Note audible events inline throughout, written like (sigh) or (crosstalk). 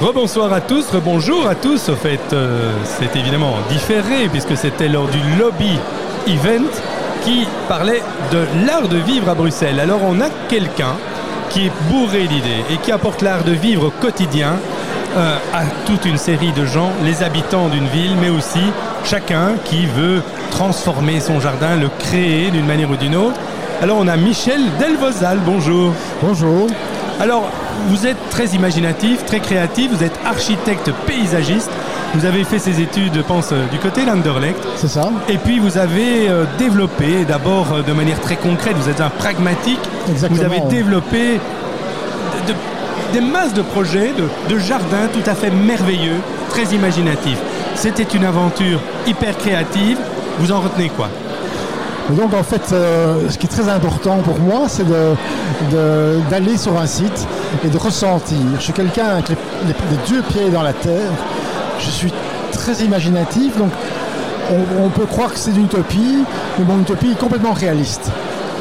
Rebonsoir à tous, rebonjour à tous. Au fait, euh, c'est évidemment différé puisque c'était lors du lobby event qui parlait de l'art de vivre à Bruxelles. Alors on a quelqu'un qui est bourré d'idées et qui apporte l'art de vivre au quotidien euh, à toute une série de gens, les habitants d'une ville, mais aussi chacun qui veut transformer son jardin, le créer d'une manière ou d'une autre. Alors on a Michel Delvozal, bonjour. Bonjour. Alors, vous êtes très imaginatif, très créatif, vous êtes architecte paysagiste. Vous avez fait ces études, je pense, euh, du côté l'Anderlecht. C'est ça. Et puis vous avez euh, développé, d'abord euh, de manière très concrète, vous êtes un pragmatique. Exactement. Vous avez développé de- de- des masses de projets, de, de jardins tout à fait merveilleux, très imaginatifs. C'était une aventure hyper créative. Vous en retenez quoi? Et donc en fait, euh, ce qui est très important pour moi, c'est de- de- d'aller sur un site et de ressentir. Je suis quelqu'un avec les, les- les deux pieds dans la terre. Je suis très imaginatif, donc on, on peut croire que c'est une utopie, mais mon utopie est complètement réaliste.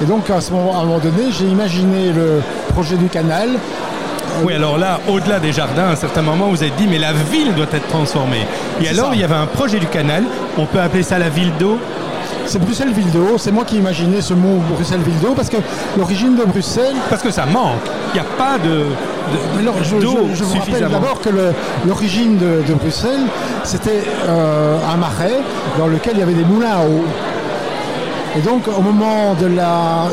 Et donc à, ce moment, à un moment donné, j'ai imaginé le projet du canal. Oui, alors là, au-delà des jardins, à un certain moment, vous avez dit, mais la ville doit être transformée. Et alors, ça. il y avait un projet du canal, on peut appeler ça la ville d'eau. C'est Bruxelles-Ville d'eau. C'est moi qui ai imaginé ce mot Bruxelles-Ville d'eau parce que l'origine de Bruxelles, Parce que ça manque. Il n'y a pas de, de- Alors, je, d'eau je- je vous rappelle d'abord que l'origine de, de Bruxelles, c'était euh, un marais dans lequel il y avait des moulins à eau. Et donc, au moment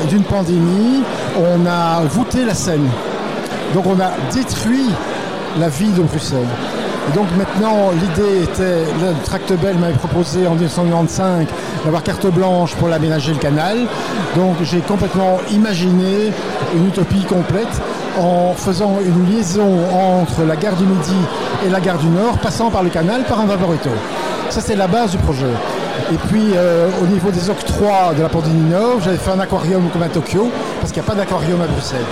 d'une pandémie, on a voûté la Seine. Donc, on a détruit la ville de Bruxelles. Et donc maintenant, l'idée était, le Tractebel m'avait proposé en 1995 d'avoir carte blanche pour l'aménager le canal. Donc j'ai complètement imaginé une utopie complète en faisant une liaison entre la gare du Midi et la gare du Nord, passant par le canal par un vaporito. Ça c'est la base du projet. Et puis euh, au niveau des octrois de la Pandémie Nord, j'avais fait un aquarium comme à Tokyo, parce qu'il n'y a pas d'aquarium à Bruxelles.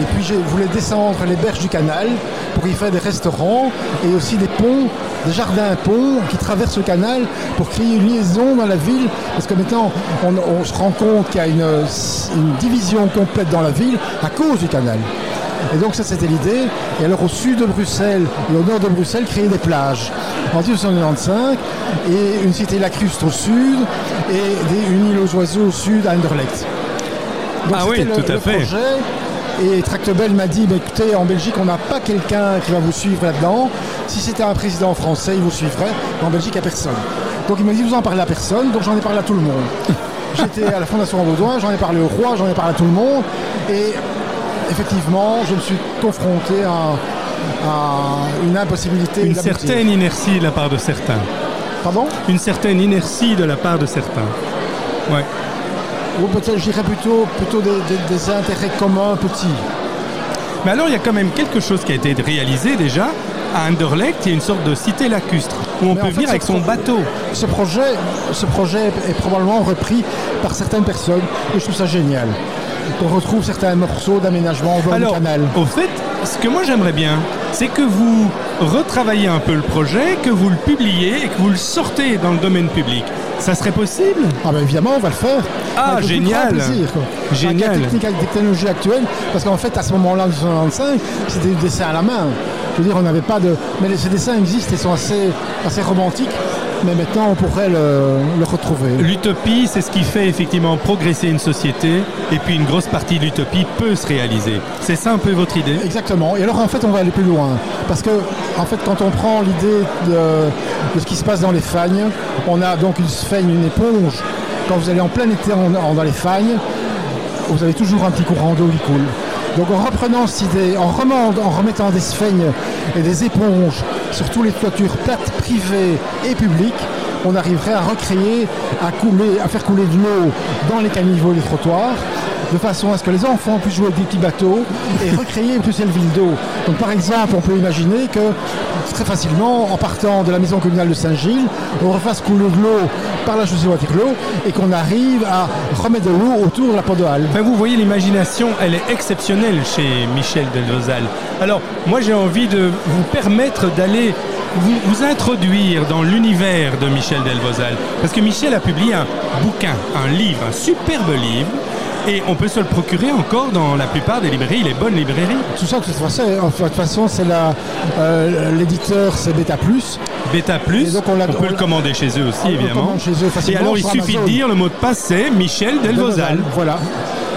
Et puis je voulais descendre les berges du canal pour y faire des restaurants et aussi des ponts, des jardins ponts qui traversent le canal pour créer une liaison dans la ville. Parce que maintenant, on, on se rend compte qu'il y a une, une division complète dans la ville à cause du canal. Et donc ça c'était l'idée. Et alors au sud de Bruxelles et au nord de Bruxelles, créer des plages. En 1995, et une cité lacustre au sud et des- une île aux oiseaux au sud à Anderlecht. Donc, Ah oui, le- tout à le fait. projet. Et Tractebel m'a dit, bah, écoutez, en Belgique, on n'a pas quelqu'un qui va vous suivre là-dedans. Si c'était un président français, il vous suivrait. Mais en Belgique, il n'y a personne. Donc il m'a dit, vous en parlez à personne. Donc j'en ai parlé à tout le monde. (laughs) J'étais à la Fondation Baudouin, j'en ai parlé au roi, j'en ai parlé à tout le monde. Et effectivement, je me suis confronté à, à une impossibilité Une certaine inertie de la part de certains. Pardon? Une certaine inertie de la part de certains. Ouais. Ou peut-être, je dirais plutôt, plutôt des, des- des intérêts communs petits. Mais alors, il y a quand même quelque chose qui a été réalisé déjà. À Anderlecht, il y a une sorte de cité lacustre où on Mais peut fait, venir avec son bateau. Ce projet, ce projet est probablement repris par certaines personnes et je trouve ça génial. On retrouve certains morceaux d'aménagement du Alors, canal. au fait, ce que moi j'aimerais bien, c'est que vous retravaillez un peu le projet, que vous le publiez et que vous le sortez dans le domaine public. Ça serait possible? Ah ben évidemment, on va le faire. Ah, Avec génial. plaisir, quoi. Génial. Avec la technique, avec des technologies actuelles, parce qu'en fait, à ce moment-là, en 1995, c'était du dessin à la main. Je veux dire, on n'avait pas de... Mais ces dessins existent et sont assez, assez romantiques, mais maintenant, on pourrait le, le retrouver. L'utopie, c'est ce qui fait effectivement progresser une société, et puis une grosse partie de l'utopie peut se réaliser. C'est ça un peu votre idée? Exactement. Et alors en fait on va aller plus loin. Parce que en fait quand on prend l'idée de, de ce qui se passe dans les fagnes, on a donc une sphaigne, une éponge. Quand vous allez en plein été en- en- dans les fagnes, vous avez toujours un petit courant d'eau qui coule. Donc en reprenant idée, en, en remettant des sphènes et des éponges sur toutes les toitures plates privées et publiques, on arriverait à recréer, à couler, à faire couler de l'eau dans les caniveaux et les trottoirs, de façon à ce que les enfants puissent jouer avec des petits bateaux et recréer Bruxelles-Ville d'eau. Donc par exemple, on peut imaginer que très facilement, en partant de la maison communale de Saint-Gilles, on refasse couler de l'eau par la chaussée Waterloo et qu'on arrive à remettre de l'eau autour de la porte de Halle. Enfin, vous voyez, l'imagination, elle est exceptionnelle chez Michel Delvozal. Alors, moi, j'ai envie de vous permettre d'aller vous, vous introduire dans l'univers de Michel Delvozal. Parce que Michel a publié un bouquin, un livre, un superbe livre, Et on peut se le procurer encore dans la plupart des librairies, les bonnes librairies. Tout ça, de toute façon, en fait, de toute façon, c'est la, euh, l'éditeur, c'est Beta Plus. Beta Plus, Et donc, on peut on- le commander chez eux aussi, on évidemment. chez eux Et alors, il suffit de dire, le mot de passe, c'est Michel Delvozal. Voilà.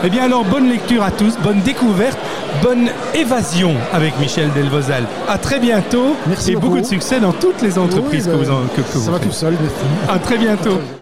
Eh bien alors, bonne lecture à tous, bonne découverte, bonne évasion avec Michel Delvozal. À très bientôt Merci et beaucoup beaucoup. de succès dans toutes les entreprises Oui, que ben, vous, en, que, que ça vous va faites. tout seul. merci. À très bientôt.